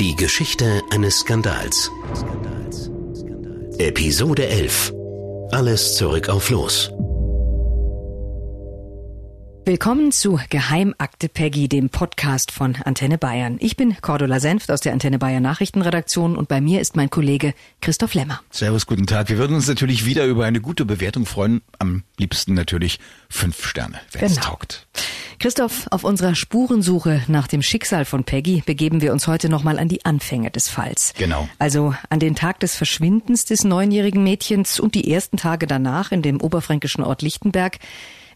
Die Geschichte eines Skandals. Episode 11. Alles zurück auf Los. Willkommen zu Geheimakte Peggy, dem Podcast von Antenne Bayern. Ich bin Cordula Senft aus der Antenne Bayern Nachrichtenredaktion und bei mir ist mein Kollege Christoph Lemmer. Servus, guten Tag. Wir würden uns natürlich wieder über eine gute Bewertung freuen. Am liebsten natürlich fünf Sterne, wenn genau. es taugt. Christoph, auf unserer Spurensuche nach dem Schicksal von Peggy begeben wir uns heute nochmal an die Anfänge des Falls. Genau. Also an den Tag des Verschwindens des neunjährigen Mädchens und die ersten Tage danach in dem oberfränkischen Ort Lichtenberg.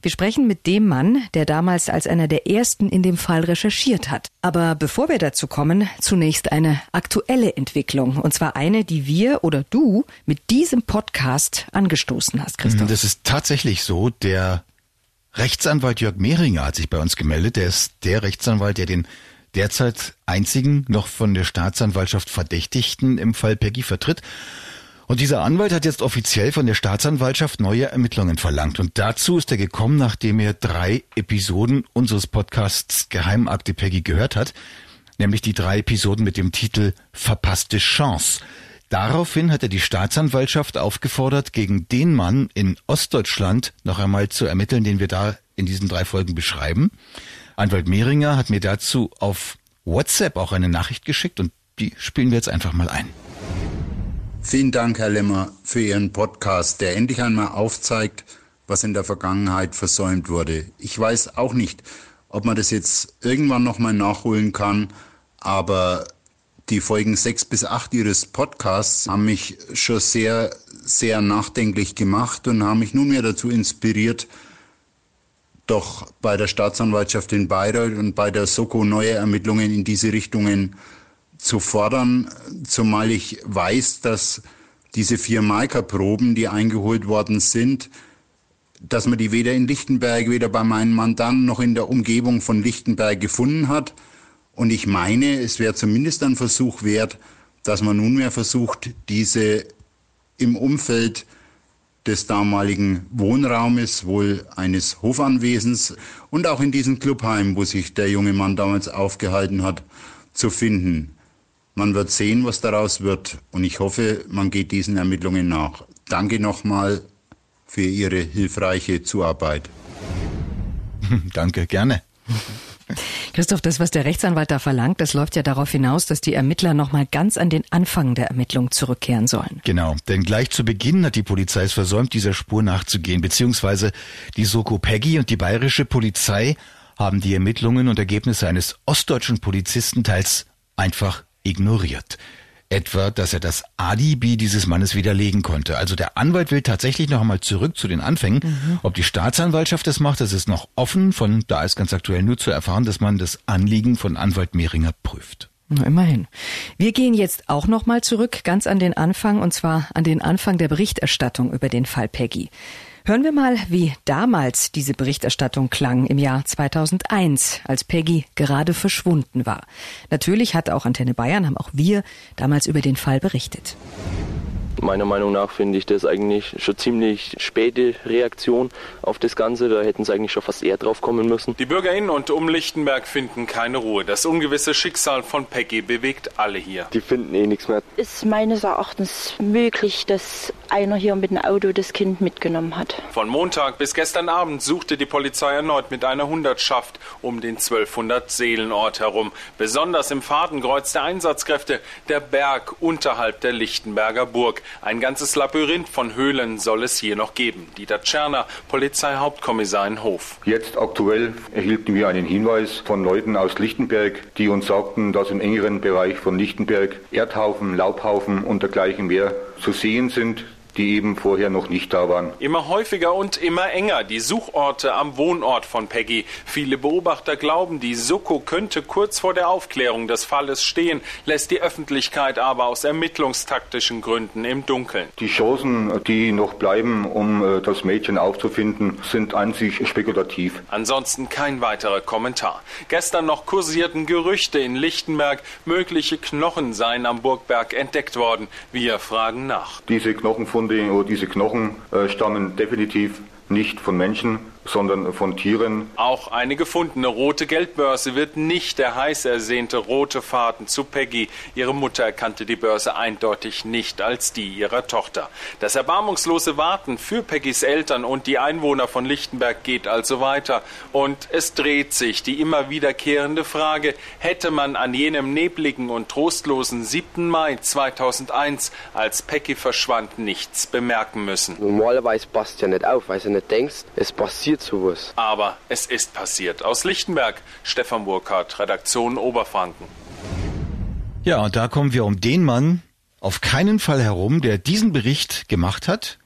Wir sprechen mit dem Mann, der damals als einer der ersten in dem Fall recherchiert hat. Aber bevor wir dazu kommen, zunächst eine aktuelle Entwicklung. Und zwar eine, die wir oder du mit diesem Podcast angestoßen hast, Christoph. Das ist tatsächlich so. Der Rechtsanwalt Jörg Mehringer hat sich bei uns gemeldet. Der ist der Rechtsanwalt, der den derzeit einzigen noch von der Staatsanwaltschaft Verdächtigten im Fall Peggy vertritt. Und dieser Anwalt hat jetzt offiziell von der Staatsanwaltschaft neue Ermittlungen verlangt. Und dazu ist er gekommen, nachdem er drei Episoden unseres Podcasts Geheimakte Peggy gehört hat, nämlich die drei Episoden mit dem Titel Verpasste Chance. Daraufhin hat er die Staatsanwaltschaft aufgefordert, gegen den Mann in Ostdeutschland noch einmal zu ermitteln, den wir da in diesen drei Folgen beschreiben. Anwalt Mehringer hat mir dazu auf WhatsApp auch eine Nachricht geschickt und die spielen wir jetzt einfach mal ein. Vielen Dank, Herr Lemmer, für Ihren Podcast, der endlich einmal aufzeigt, was in der Vergangenheit versäumt wurde. Ich weiß auch nicht, ob man das jetzt irgendwann nochmal nachholen kann, aber die Folgen sechs bis acht Ihres Podcasts haben mich schon sehr, sehr nachdenklich gemacht und haben mich nunmehr dazu inspiriert, doch bei der Staatsanwaltschaft in Bayreuth und bei der Soko neue Ermittlungen in diese Richtungen zu fordern, zumal ich weiß, dass diese vier Markerproben, die eingeholt worden sind, dass man die weder in Lichtenberg, weder bei meinem Mandanten noch in der Umgebung von Lichtenberg gefunden hat. Und ich meine, es wäre zumindest ein Versuch wert, dass man nunmehr versucht, diese im Umfeld des damaligen Wohnraumes, wohl eines Hofanwesens und auch in diesem Clubheim, wo sich der junge Mann damals aufgehalten hat, zu finden. Man wird sehen, was daraus wird. Und ich hoffe, man geht diesen Ermittlungen nach. Danke nochmal für Ihre hilfreiche Zuarbeit. Danke, gerne. Christoph, das, was der Rechtsanwalt da verlangt, das läuft ja darauf hinaus, dass die Ermittler nochmal ganz an den Anfang der Ermittlung zurückkehren sollen. Genau, denn gleich zu Beginn hat die Polizei es versäumt, dieser Spur nachzugehen, beziehungsweise die Soko Peggy und die bayerische Polizei haben die Ermittlungen und Ergebnisse eines ostdeutschen Polizisten teils einfach ignoriert. Etwa, dass er das Alibi dieses Mannes widerlegen konnte. Also der Anwalt will tatsächlich noch einmal zurück zu den Anfängen. Mhm. Ob die Staatsanwaltschaft das macht, das ist noch offen. Von da ist ganz aktuell nur zu erfahren, dass man das Anliegen von Anwalt Mehringer prüft. Na, immerhin. Wir gehen jetzt auch noch mal zurück, ganz an den Anfang, und zwar an den Anfang der Berichterstattung über den Fall Peggy. Hören wir mal, wie damals diese Berichterstattung klang im Jahr 2001, als Peggy gerade verschwunden war. Natürlich hat auch Antenne Bayern, haben auch wir damals über den Fall berichtet. Meiner Meinung nach finde ich das eigentlich schon ziemlich späte Reaktion auf das Ganze. Da hätten sie eigentlich schon fast eher drauf kommen müssen. Die BürgerInnen und um Lichtenberg finden keine Ruhe. Das ungewisse Schicksal von Peggy bewegt alle hier. Die finden eh nichts mehr. Ist meines Erachtens möglich, dass einer hier mit dem Auto das Kind mitgenommen hat. Von Montag bis gestern Abend suchte die Polizei erneut mit einer Hundertschaft um den 1200 Seelenort herum. Besonders im Fadenkreuz der Einsatzkräfte der Berg unterhalb der Lichtenberger Burg. Ein ganzes Labyrinth von Höhlen soll es hier noch geben. Dieter Tscherner, Polizeihauptkommissar in Hof. Jetzt aktuell erhielten wir einen Hinweis von Leuten aus Lichtenberg, die uns sagten, dass im engeren Bereich von Lichtenberg Erdhaufen, Laubhaufen und dergleichen mehr zu sehen sind. Die eben vorher noch nicht da waren. Immer häufiger und immer enger die Suchorte am Wohnort von Peggy. Viele Beobachter glauben, die Soko könnte kurz vor der Aufklärung des Falles stehen, lässt die Öffentlichkeit aber aus ermittlungstaktischen Gründen im Dunkeln. Die Chancen, die noch bleiben, um äh, das Mädchen aufzufinden, sind sich spekulativ. Ansonsten kein weiterer Kommentar. Gestern noch kursierten Gerüchte in Lichtenberg, mögliche Knochen seien am Burgberg entdeckt worden. Wir fragen nach. Diese Knochenfunde oder diese Knochen äh, stammen definitiv nicht von Menschen, sondern von Tieren. Auch eine gefundene rote Geldbörse wird nicht der heiß ersehnte rote Faden zu Peggy. Ihre Mutter erkannte die Börse eindeutig nicht als die ihrer Tochter. Das erbarmungslose Warten für Peggys Eltern und die Einwohner von Lichtenberg geht also weiter. Und es dreht sich die immer wiederkehrende Frage, hätte man an jenem nebligen und trostlosen 7. Mai 2001, als Peggy verschwand, nichts bemerken müssen. Normalerweise passt ja nicht auf, weil du nicht denkst, es passiert sowas. Aber es ist passiert. Aus Lichtenberg, Stefan Burkhardt, Redaktion Oberfranken. Ja, und da kommen wir um den Mann auf keinen Fall herum, der diesen Bericht gemacht hat,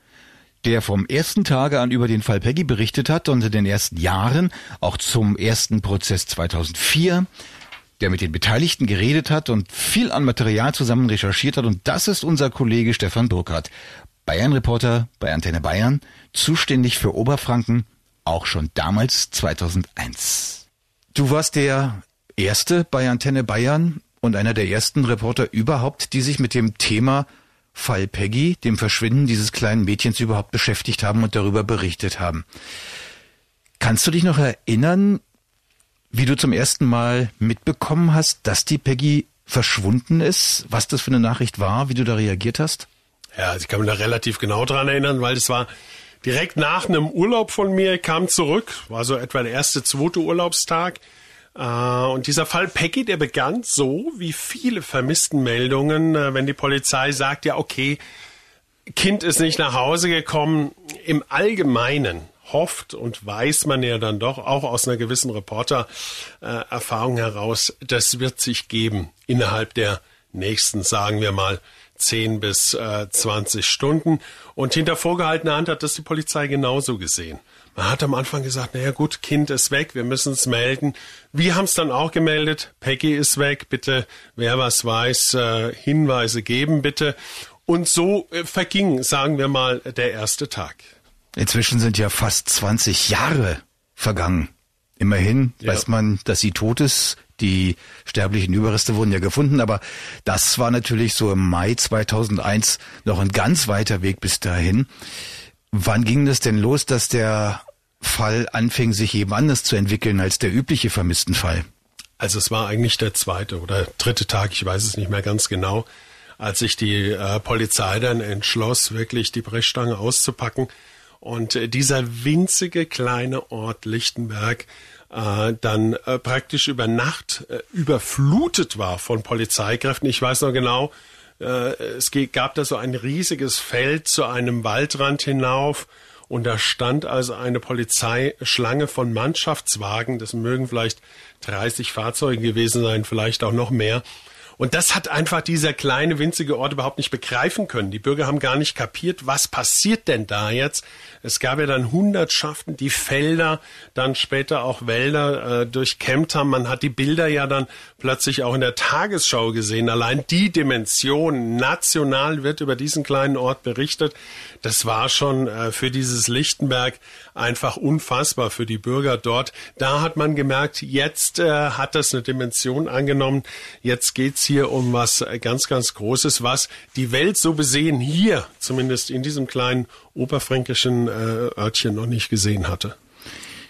der vom ersten Tage an über den Fall Peggy berichtet hat und in den ersten Jahren, auch zum ersten Prozess 2004, der mit den Beteiligten geredet hat und viel an Material zusammen recherchiert hat. Und das ist unser Kollege Stefan Burkhardt, Bayern-Reporter bei Antenne Bayern, zuständig für Oberfranken, auch schon damals 2001. Du warst der Erste bei Antenne Bayern und einer der ersten Reporter überhaupt, die sich mit dem Thema Fall Peggy, dem Verschwinden dieses kleinen Mädchens überhaupt beschäftigt haben und darüber berichtet haben. Kannst du dich noch erinnern, wie du zum ersten Mal mitbekommen hast, dass die Peggy verschwunden ist, was das für eine Nachricht war, wie du da reagiert hast? Ja, also ich kann mich da relativ genau dran erinnern, weil das war direkt nach einem Urlaub von mir, kam zurück, war so etwa der erste, zweite Urlaubstag. Äh, und dieser Fall Peggy, der begann so wie viele Vermisstenmeldungen, äh, wenn die Polizei sagt, ja, okay, Kind ist nicht nach Hause gekommen. Im Allgemeinen hofft und weiß man ja dann doch auch aus einer gewissen Reporter-Erfahrung heraus, das wird sich geben innerhalb der nächsten, sagen wir mal, 10 bis äh, 20 Stunden. Und hinter vorgehaltener Hand hat das die Polizei genauso gesehen. Man hat am Anfang gesagt, naja gut, Kind ist weg, wir müssen es melden. Wir haben es dann auch gemeldet, Peggy ist weg, bitte, wer was weiß, äh, Hinweise geben bitte. Und so äh, verging, sagen wir mal, der erste Tag. Inzwischen sind ja fast 20 Jahre vergangen. Immerhin ja. weiß man, dass sie tot ist. Die sterblichen Überreste wurden ja gefunden, aber das war natürlich so im Mai 2001 noch ein ganz weiter Weg bis dahin. Wann ging das denn los, dass der Fall anfing, sich eben anders zu entwickeln als der übliche Vermisstenfall? Also es war eigentlich der zweite oder dritte Tag, ich weiß es nicht mehr ganz genau, als sich die äh, Polizei dann entschloss, wirklich die Brechstange auszupacken. Und äh, dieser winzige kleine Ort Lichtenberg äh, dann äh, praktisch über Nacht äh, überflutet war von Polizeikräften. Ich weiß noch genau, äh, es gab da so ein riesiges Feld zu einem Waldrand hinauf und da stand also eine Polizeischlange von Mannschaftswagen, das mögen vielleicht 30 Fahrzeuge gewesen sein, vielleicht auch noch mehr. Und das hat einfach dieser kleine, winzige Ort überhaupt nicht begreifen können. Die Bürger haben gar nicht kapiert, was passiert denn da jetzt? Es gab ja dann Hundertschaften, die Felder, dann später auch Wälder äh, durchkämmt haben. Man hat die Bilder ja dann plötzlich auch in der Tagesschau gesehen. Allein die Dimension national wird über diesen kleinen Ort berichtet. Das war schon äh, für dieses Lichtenberg einfach unfassbar für die Bürger dort. Da hat man gemerkt, jetzt äh, hat das eine Dimension angenommen. Jetzt geht's hier um was ganz, ganz Großes, was die Welt so besehen hier, zumindest in diesem kleinen oberfränkischen äh, Örtchen, noch nicht gesehen hatte.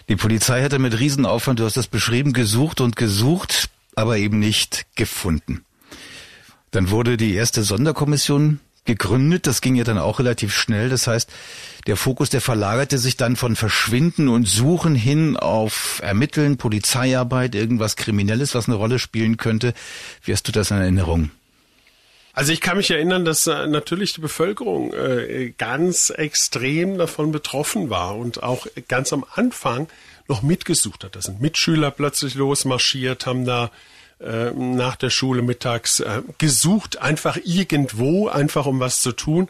Die Polizei hatte mit Riesenaufwand, du hast das beschrieben, gesucht und gesucht, aber eben nicht gefunden. Dann wurde die erste Sonderkommission gegründet. Das ging ja dann auch relativ schnell. Das heißt, der Fokus, der verlagerte sich dann von Verschwinden und Suchen hin auf Ermitteln, Polizeiarbeit, irgendwas Kriminelles, was eine Rolle spielen könnte. Wie hast du das in Erinnerung? Also ich kann mich erinnern, dass äh, natürlich die Bevölkerung äh, ganz extrem davon betroffen war und auch ganz am Anfang noch mitgesucht hat. Da sind Mitschüler plötzlich losmarschiert, haben da äh, nach der Schule mittags äh, gesucht, einfach irgendwo, einfach um was zu tun.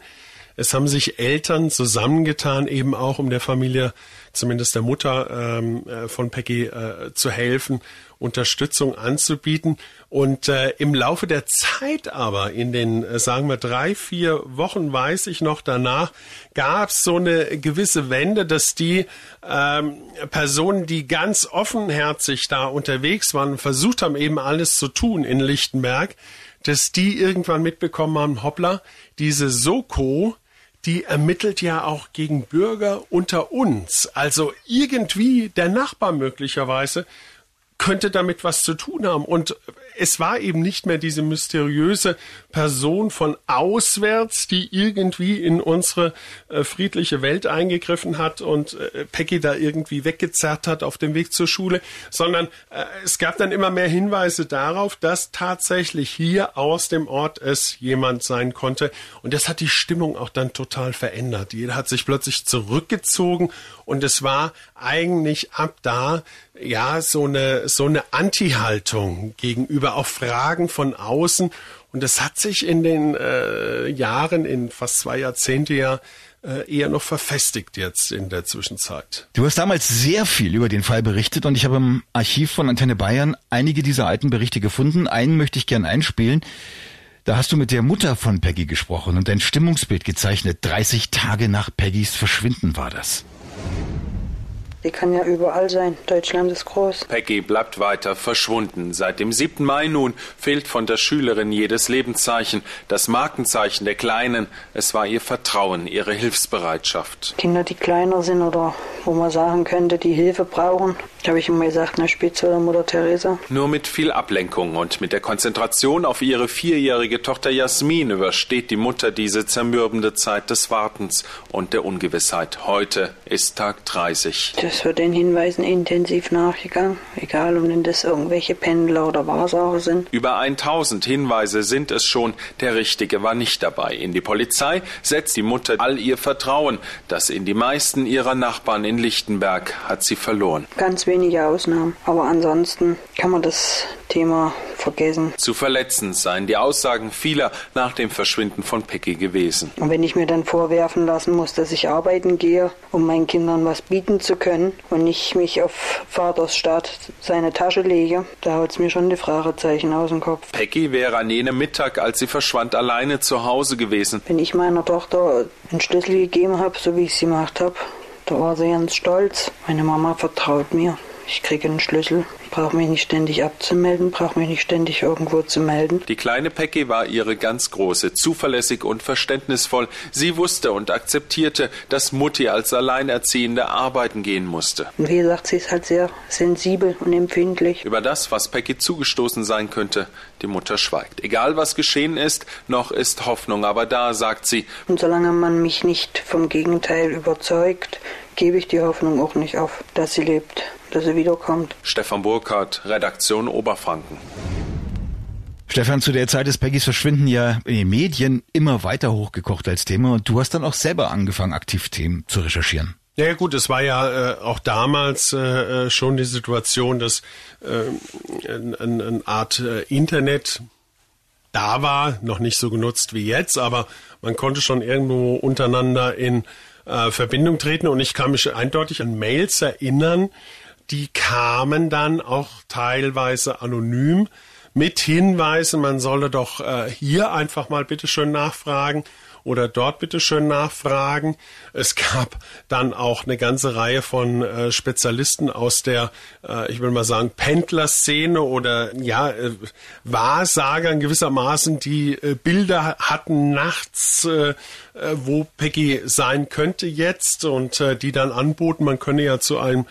Es haben sich Eltern zusammengetan, eben auch um der Familie, zumindest der Mutter ähm, äh, von Peggy, äh, zu helfen, Unterstützung anzubieten. Und äh, im Laufe der Zeit aber, in den, äh, sagen wir, drei, vier Wochen, weiß ich noch danach, gab es so eine gewisse Wende, dass die ähm, Personen, die ganz offenherzig da unterwegs waren, versucht haben, eben alles zu tun in Lichtenberg, dass die irgendwann mitbekommen haben, hoppla, diese Soko, die ermittelt ja auch gegen Bürger unter uns. Also irgendwie der Nachbar möglicherweise könnte damit was zu tun haben. Und es war eben nicht mehr diese mysteriöse Person von auswärts, die irgendwie in unsere äh, friedliche Welt eingegriffen hat und äh, Peggy da irgendwie weggezerrt hat auf dem Weg zur Schule, sondern äh, es gab dann immer mehr Hinweise darauf, dass tatsächlich hier aus dem Ort es jemand sein konnte. Und das hat die Stimmung auch dann total verändert. Jeder hat sich plötzlich zurückgezogen und es war eigentlich ab da ja so eine so eine Anti-Haltung gegenüber auch Fragen von außen und das hat sich in den äh, Jahren, in fast zwei Jahrzehnte ja äh, eher noch verfestigt jetzt in der Zwischenzeit. Du hast damals sehr viel über den Fall berichtet und ich habe im Archiv von Antenne Bayern einige dieser alten Berichte gefunden. Einen möchte ich gern einspielen. Da hast du mit der Mutter von Peggy gesprochen und ein Stimmungsbild gezeichnet. 30 Tage nach Peggys Verschwinden war das. Die kann ja überall sein. Deutschland ist groß. Peggy bleibt weiter verschwunden. Seit dem 7. Mai nun fehlt von der Schülerin jedes Lebenszeichen, das Markenzeichen der Kleinen. Es war ihr Vertrauen, ihre Hilfsbereitschaft. Kinder, die kleiner sind oder wo man sagen könnte, die Hilfe brauchen, habe ich immer gesagt, eine Spitze oder Mutter Teresa. Nur mit viel Ablenkung und mit der Konzentration auf ihre vierjährige Tochter Jasmin übersteht die Mutter diese zermürbende Zeit des Wartens und der Ungewissheit. Heute ist Tag 30. Das es wird den Hinweisen intensiv nachgegangen, egal ob das irgendwelche Pendler oder Wahrsager sind. Über 1000 Hinweise sind es schon, der Richtige war nicht dabei. In die Polizei setzt die Mutter all ihr Vertrauen, das in die meisten ihrer Nachbarn in Lichtenberg hat sie verloren. Ganz wenige Ausnahmen, aber ansonsten kann man das Thema vergessen. Zu verletzend seien die Aussagen vieler nach dem Verschwinden von Peggy gewesen. Und wenn ich mir dann vorwerfen lassen muss, dass ich arbeiten gehe, um meinen Kindern was bieten zu können und nicht mich auf Vaters Staat seine Tasche lege, da haut es mir schon die Fragezeichen aus dem Kopf. Peggy wäre an jenem Mittag, als sie verschwand, alleine zu Hause gewesen. Wenn ich meiner Tochter einen Schlüssel gegeben habe, so wie ich sie gemacht habe, da war sie ganz stolz. Meine Mama vertraut mir. Ich kriege einen Schlüssel brauche mich nicht ständig abzumelden, brauche mich nicht ständig irgendwo zu melden. Die kleine Peggy war ihre ganz große, zuverlässig und verständnisvoll. Sie wusste und akzeptierte, dass Mutti als Alleinerziehende arbeiten gehen musste. Und wie gesagt, sie ist halt sehr sensibel und empfindlich. Über das, was Peggy zugestoßen sein könnte, die Mutter schweigt. Egal was geschehen ist, noch ist Hoffnung aber da, sagt sie. Und solange man mich nicht vom Gegenteil überzeugt, gebe ich die Hoffnung auch nicht auf, dass sie lebt dass er wiederkommt. Stefan Burkhardt, Redaktion Oberfranken. Stefan, zu der Zeit ist Peggys Verschwinden ja in den Medien immer weiter hochgekocht als Thema und du hast dann auch selber angefangen, aktiv Themen zu recherchieren. Ja gut, es war ja äh, auch damals äh, äh schon die Situation, dass äh, eine ein Art äh, Internet da war, noch nicht so genutzt wie jetzt, aber man konnte schon irgendwo untereinander in äh, Verbindung treten. Und ich kann mich eindeutig an Mails erinnern, die kamen dann auch teilweise anonym mit Hinweisen, man solle doch äh, hier einfach mal bitteschön nachfragen oder dort bitte schön nachfragen. Es gab dann auch eine ganze Reihe von äh, Spezialisten aus der, äh, ich will mal sagen, Pendlerszene oder ja, äh, Wahrsagern gewissermaßen, die äh, Bilder hatten nachts, äh, äh, wo Peggy sein könnte jetzt und die dann anboten, man könne ja zu einem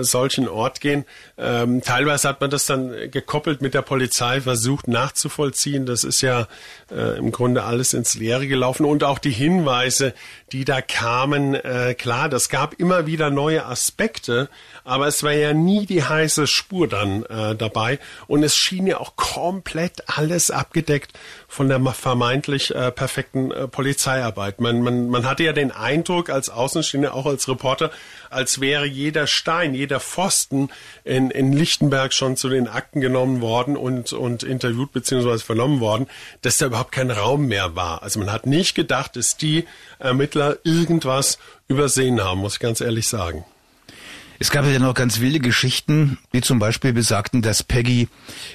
solchen Ort gehen. Ähm, teilweise hat man das dann gekoppelt mit der Polizei versucht nachzuvollziehen. Das ist ja äh, im Grunde alles ins Leere gelaufen und auch die Hinweise, die da kamen, äh, klar, das gab immer wieder neue Aspekte, aber es war ja nie die heiße Spur dann äh, dabei und es schien ja auch komplett alles abgedeckt von der vermeintlich äh, perfekten äh, Polizeiarbeit. Man, man, man hatte ja den Eindruck als Außenstehender, auch als Reporter, als wäre jeder Stein Stein, jeder Pfosten in, in Lichtenberg schon zu den Akten genommen worden und, und interviewt bzw. vernommen worden, dass da überhaupt kein Raum mehr war. Also man hat nicht gedacht, dass die Ermittler irgendwas übersehen haben, muss ich ganz ehrlich sagen. Es gab ja noch ganz wilde Geschichten, die zum Beispiel besagten, dass Peggy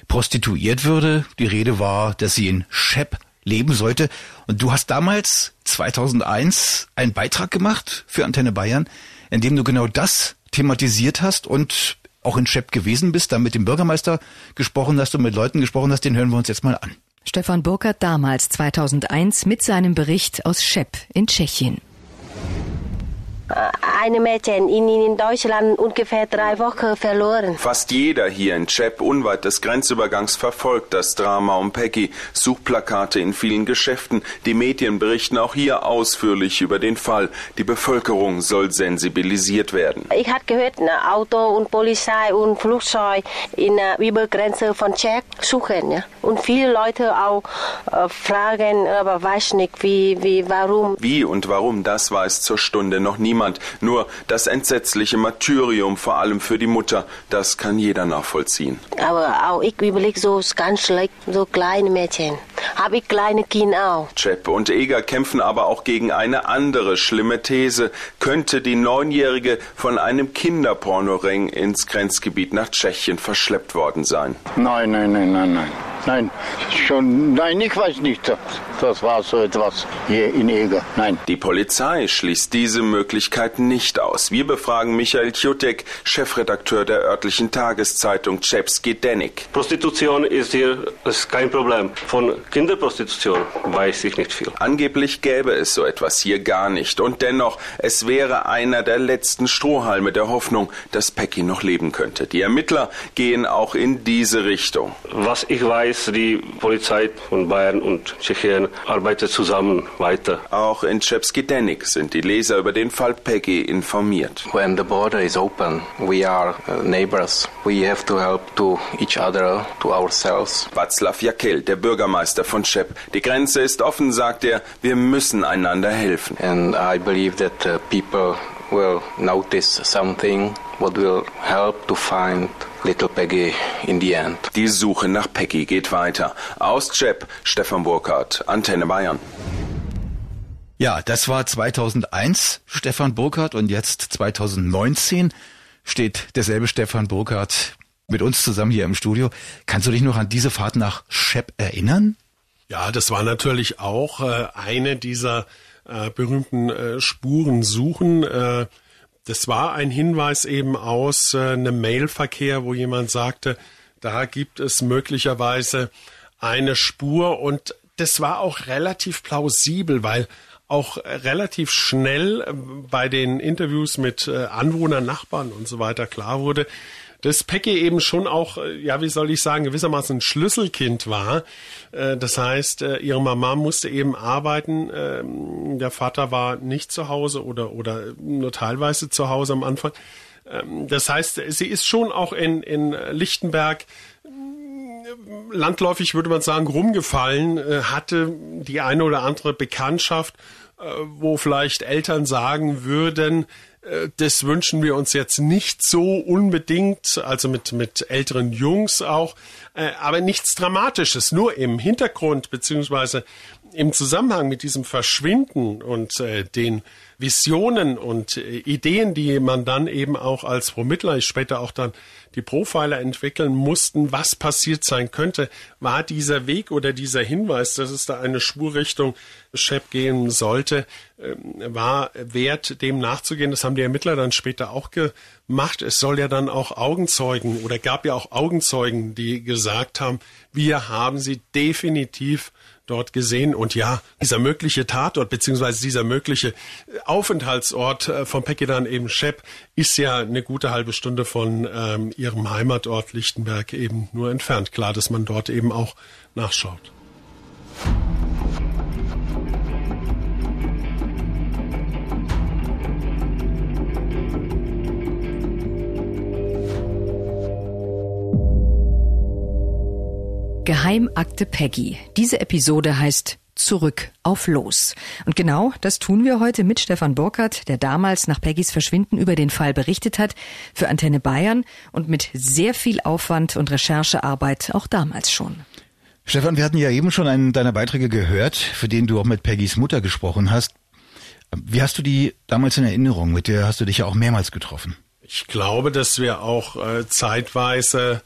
prostituiert würde. Die Rede war, dass sie in Shep leben sollte. Und du hast damals, 2001, einen Beitrag gemacht für Antenne Bayern, in dem du genau das thematisiert hast und auch in Shep gewesen bist, da mit dem Bürgermeister gesprochen hast und mit Leuten gesprochen hast. Den hören wir uns jetzt mal an. Stefan Burkhardt damals 2001 mit seinem Bericht aus Shep in Tschechien. Eine Mädchen in, in Deutschland ungefähr drei Wochen verloren. Fast jeder hier in Chep unweit des Grenzübergangs verfolgt das Drama um Peggy. Suchplakate in vielen Geschäften. Die Medien berichten auch hier ausführlich über den Fall. Die Bevölkerung soll sensibilisiert werden. Ich habe gehört, ein Auto und Polizei und Flugzeug in der Übergrenze von Tschech suchen. Ja? Und viele Leute auch äh, fragen, aber weiß nicht, wie, wie, warum. Wie und warum, das weiß zur Stunde noch niemand. Nur das entsetzliche Martyrium, vor allem für die Mutter, das kann jeder nachvollziehen. Aber auch ich überlege so ganz schlecht, so kleine Mädchen. Habe ich kleine Kinder auch. Chep und Eger kämpfen aber auch gegen eine andere schlimme These. Könnte die Neunjährige von einem Kinderpornoring ins Grenzgebiet nach Tschechien verschleppt worden sein? Nein, nein, nein, nein, nein. Nein, schon, nein, ich weiß nicht. Das war so etwas hier in Eger. Nein. Die Polizei schließt diese Möglichkeit nicht aus. Wir befragen Michael Tjutek, Chefredakteur der örtlichen Tageszeitung Chepski Denik. Prostitution ist hier ist kein Problem. Von Kinderprostitution weiß ich nicht viel. Angeblich gäbe es so etwas hier gar nicht. Und dennoch, es wäre einer der letzten Strohhalme der Hoffnung, dass Pecky noch leben könnte. Die Ermittler gehen auch in diese Richtung. Was ich weiß, die Polizei von Bayern und Tschechien arbeitet zusammen weiter. Auch in Chepskidenik sind die Leser über den Fall Peggy informiert. When the border is open, we are uh, neighbors. We have to help to each other, to ourselves. Václav Jakel, der Bürgermeister von Chep. Die Grenze ist offen, sagt er. Wir müssen einander helfen. And I believe that uh, people will notice something what will help to find Little Peggy in the end. Die Suche nach Peggy geht weiter. Aus Chep, Stefan Burkhardt, Antenne Bayern. Ja, das war 2001 Stefan Burkhardt und jetzt 2019 steht derselbe Stefan Burkhardt mit uns zusammen hier im Studio. Kannst du dich noch an diese Fahrt nach Shep erinnern? Ja, das war natürlich auch äh, eine dieser äh, berühmten äh, Spurensuchen. Äh, das war ein Hinweis eben aus äh, einem Mailverkehr, wo jemand sagte, da gibt es möglicherweise eine Spur. Und das war auch relativ plausibel, weil auch relativ schnell äh, bei den Interviews mit äh, Anwohnern, Nachbarn und so weiter klar wurde, dass Peggy eben schon auch, äh, ja, wie soll ich sagen, gewissermaßen ein Schlüsselkind war. Äh, das heißt, äh, ihre Mama musste eben arbeiten. Ähm, der Vater war nicht zu Hause oder, oder nur teilweise zu Hause am Anfang. Ähm, das heißt, sie ist schon auch in, in Lichtenberg landläufig würde man sagen, rumgefallen, hatte die eine oder andere Bekanntschaft, wo vielleicht Eltern sagen würden, das wünschen wir uns jetzt nicht so unbedingt, also mit, mit älteren Jungs auch, äh, aber nichts Dramatisches, nur im Hintergrund beziehungsweise im Zusammenhang mit diesem Verschwinden und äh, den Visionen und äh, Ideen, die man dann eben auch als Vermittler, später auch dann die Profiler entwickeln mussten, was passiert sein könnte, war dieser Weg oder dieser Hinweis, dass es da eine Spurrichtung Shep gehen sollte, ähm, war wert, dem nachzugehen. Das haben die Ermittler dann später auch gemacht. Es soll ja dann auch Augenzeugen oder gab ja auch Augenzeugen, die gesagt haben, wir haben sie definitiv dort gesehen. Und ja, dieser mögliche Tatort beziehungsweise dieser mögliche Aufenthaltsort äh, von Pekidan eben Shep ist ja eine gute halbe Stunde von ähm, ihrem Heimatort Lichtenberg eben nur entfernt. Klar, dass man dort eben auch nachschaut. Geheimakte Peggy. Diese Episode heißt zurück auf Los. Und genau das tun wir heute mit Stefan Burkhardt, der damals nach Peggys Verschwinden über den Fall berichtet hat, für Antenne Bayern und mit sehr viel Aufwand und Recherchearbeit auch damals schon. Stefan, wir hatten ja eben schon einen deiner Beiträge gehört, für den du auch mit Peggys Mutter gesprochen hast. Wie hast du die damals in Erinnerung? Mit der hast du dich ja auch mehrmals getroffen. Ich glaube, dass wir auch äh, zeitweise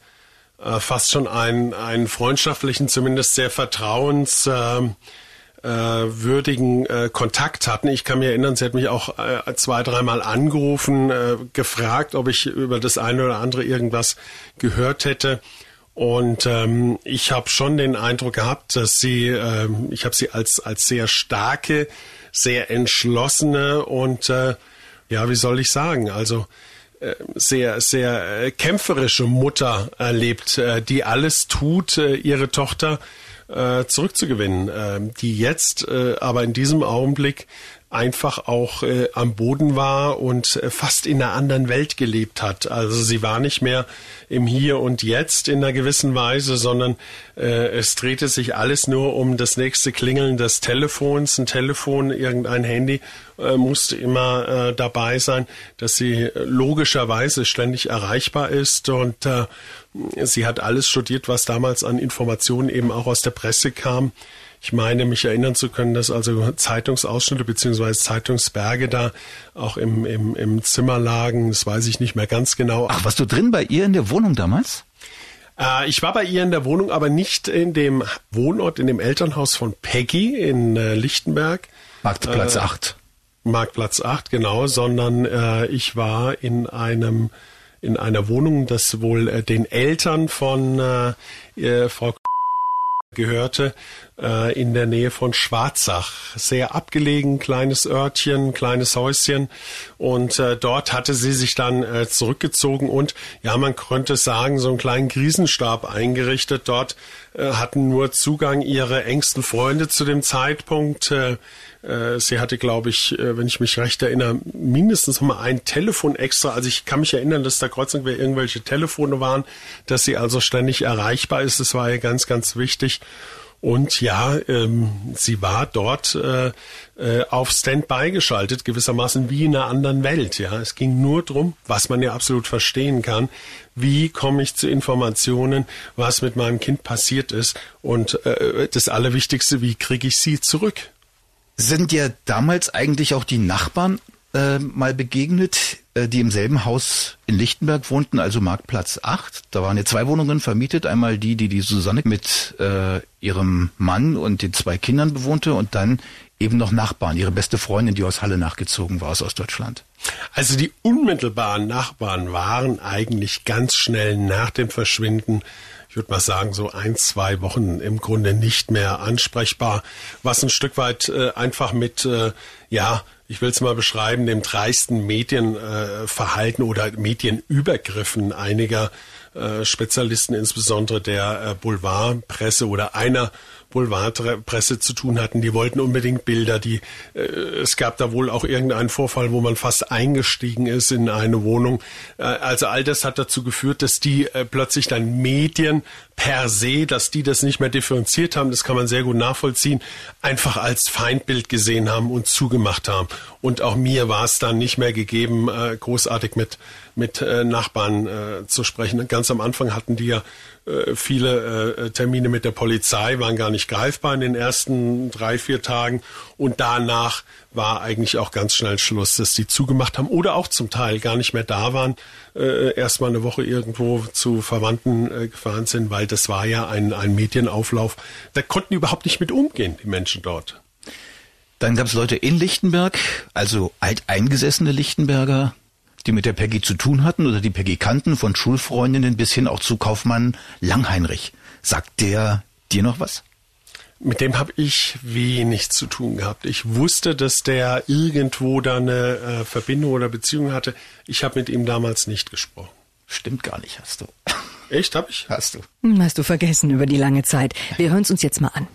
äh, fast schon einen, einen freundschaftlichen, zumindest sehr vertrauenswürdigen äh, äh, Kontakt hatten. Ich kann mich erinnern, sie hat mich auch äh, zwei, dreimal angerufen, äh, gefragt, ob ich über das eine oder andere irgendwas gehört hätte. Und ähm, ich habe schon den Eindruck gehabt, dass sie, äh, ich habe sie als als sehr starke, sehr entschlossene und äh, ja, wie soll ich sagen, also äh, sehr, sehr äh, kämpferische Mutter erlebt, äh, die alles tut, ihre Tochter zurückzugewinnen, ähm, die jetzt aber in diesem Augenblick einfach auch äh, am Boden war und äh, fast in einer anderen Welt gelebt hat. Also sie war nicht mehr im Hier und Jetzt in einer gewissen Weise, sondern äh, es drehte sich alles nur um das nächste Klingeln des Telefons. Ein Telefon, irgendein Handy äh, musste immer äh, dabei sein, dass sie logischerweise ständig erreichbar ist und äh, sie hat alles studiert, was damals an Informationen eben auch aus der Presse kam. Ich meine, mich erinnern zu können, dass also Zeitungsausschnitte beziehungsweise Zeitungsberge da auch im, im, im Zimmer lagen. Das weiß ich nicht mehr ganz genau. Ach, warst du drin bei ihr in der Wohnung damals? Äh, ich war bei ihr in der Wohnung, aber nicht in dem Wohnort, in dem Elternhaus von Peggy in äh, Lichtenberg. Marktplatz äh, 8. Marktplatz 8, genau, sondern äh, ich war in einem in einer Wohnung, das wohl äh, den Eltern von äh, Frau gehörte äh, in der Nähe von Schwarzach. Sehr abgelegen, kleines Örtchen, kleines Häuschen. Und äh, dort hatte sie sich dann äh, zurückgezogen und, ja, man könnte sagen, so einen kleinen Krisenstab eingerichtet. Dort äh, hatten nur Zugang ihre engsten Freunde zu dem Zeitpunkt. Äh, äh, sie hatte, glaube ich, äh, wenn ich mich recht erinnere, mindestens mal ein Telefon extra. Also ich kann mich erinnern, dass da kreuzungsquer irgendwelche Telefone waren, dass sie also ständig erreichbar ist. Das war ihr ganz, ganz wichtig. Und ja, ähm, sie war dort äh, äh, auf Standby geschaltet, gewissermaßen wie in einer anderen Welt. Ja, es ging nur drum, was man ja absolut verstehen kann. Wie komme ich zu Informationen, was mit meinem Kind passiert ist? Und äh, das Allerwichtigste, wie kriege ich sie zurück? Sind ja damals eigentlich auch die Nachbarn äh, mal begegnet, äh, die im selben Haus in Lichtenberg wohnten, also Marktplatz 8. Da waren ja zwei Wohnungen vermietet. Einmal die, die die Susanne mit äh, ihrem Mann und den zwei Kindern bewohnte und dann eben noch Nachbarn, ihre beste Freundin, die aus Halle nachgezogen war, aus Ostdeutschland. Also die unmittelbaren Nachbarn waren eigentlich ganz schnell nach dem Verschwinden ich würde mal sagen, so ein, zwei Wochen im Grunde nicht mehr ansprechbar, was ein Stück weit äh, einfach mit, äh, ja, ich will es mal beschreiben, dem dreisten Medienverhalten äh, oder Medienübergriffen einiger äh, Spezialisten, insbesondere der äh, Boulevardpresse oder einer Boulevardpresse zu tun hatten. Die wollten unbedingt Bilder. Die, äh, es gab da wohl auch irgendeinen Vorfall, wo man fast eingestiegen ist in eine Wohnung. Äh, also all das hat dazu geführt, dass die äh, plötzlich dann Medien per se, dass die das nicht mehr differenziert haben, das kann man sehr gut nachvollziehen, einfach als Feindbild gesehen haben und zugemacht haben. Und auch mir war es dann nicht mehr gegeben, äh, großartig mit, mit äh, Nachbarn äh, zu sprechen. Ganz am Anfang hatten die ja äh, viele äh, Termine mit der Polizei waren gar nicht greifbar in den ersten drei, vier Tagen. Und danach war eigentlich auch ganz schnell Schluss, dass die zugemacht haben oder auch zum Teil gar nicht mehr da waren, äh, erst mal eine Woche irgendwo zu Verwandten äh, gefahren sind, weil das war ja ein, ein Medienauflauf. Da konnten die überhaupt nicht mit umgehen, die Menschen dort. Dann gab es Leute in Lichtenberg, also alteingesessene Lichtenberger, die mit der Peggy zu tun hatten oder die Peggy kannten, von Schulfreundinnen bis hin auch zu Kaufmann Langheinrich. Sagt der dir noch was? Mit dem habe ich wenig zu tun gehabt. Ich wusste, dass der irgendwo da eine äh, Verbindung oder Beziehung hatte. Ich habe mit ihm damals nicht gesprochen. Stimmt gar nicht, hast du. Echt, hab ich? Hast du. Hm, hast du vergessen über die lange Zeit. Wir hören es uns jetzt mal an.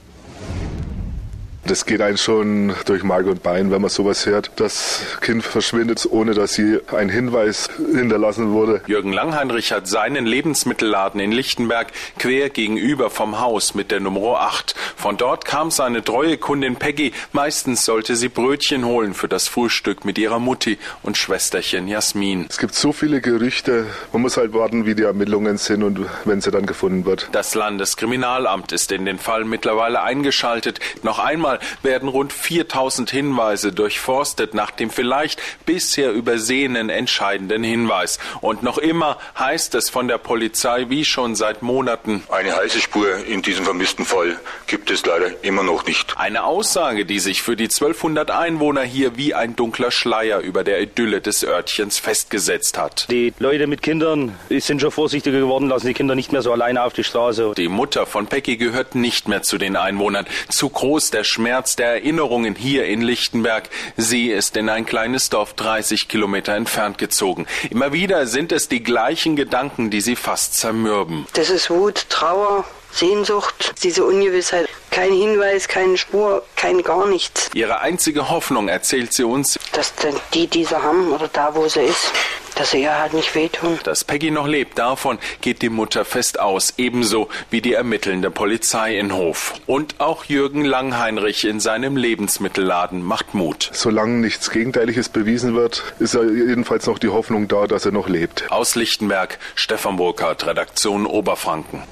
Das geht einem schon durch Mark und Bein, wenn man sowas hört. Das Kind verschwindet, ohne dass sie ein Hinweis hinterlassen wurde. Jürgen Langheinrich hat seinen Lebensmittelladen in Lichtenberg quer gegenüber vom Haus mit der Nummer 8. Von dort kam seine treue Kundin Peggy. Meistens sollte sie Brötchen holen für das Frühstück mit ihrer Mutti und Schwesterchen Jasmin. Es gibt so viele Gerüchte. Man muss halt warten, wie die Ermittlungen sind und wenn sie dann gefunden wird. Das Landeskriminalamt ist in den Fall mittlerweile eingeschaltet. Noch einmal werden rund 4000 Hinweise durchforstet nach dem vielleicht bisher übersehenen entscheidenden Hinweis. Und noch immer heißt es von der Polizei wie schon seit Monaten. Eine heiße Spur in diesem vermissten Fall gibt es leider immer noch nicht. Eine Aussage, die sich für die 1200 Einwohner hier wie ein dunkler Schleier über der Idylle des Örtchens festgesetzt hat. Die Leute mit Kindern sind schon vorsichtiger geworden, lassen die Kinder nicht mehr so alleine auf die Straße. Die Mutter von Peggy gehört nicht mehr zu den Einwohnern. Zu groß der Schmerz der Erinnerungen hier in Lichtenberg. Sie ist in ein kleines Dorf 30 Kilometer entfernt gezogen. Immer wieder sind es die gleichen Gedanken, die sie fast zermürben. Das ist Wut, Trauer, Sehnsucht, diese Ungewissheit. Kein Hinweis, keine Spur, kein gar nichts. Ihre einzige Hoffnung, erzählt sie uns, dass dann die, die sie haben oder da, wo sie ist, dass sie ihr halt nicht wehtun. Dass Peggy noch lebt, davon geht die Mutter fest aus, ebenso wie die ermittelnde Polizei in Hof. Und auch Jürgen Langheinrich in seinem Lebensmittelladen macht Mut. Solange nichts Gegenteiliges bewiesen wird, ist ja jedenfalls noch die Hoffnung da, dass er noch lebt. Aus Lichtenberg, Stefan Burkhardt, Redaktion Oberfranken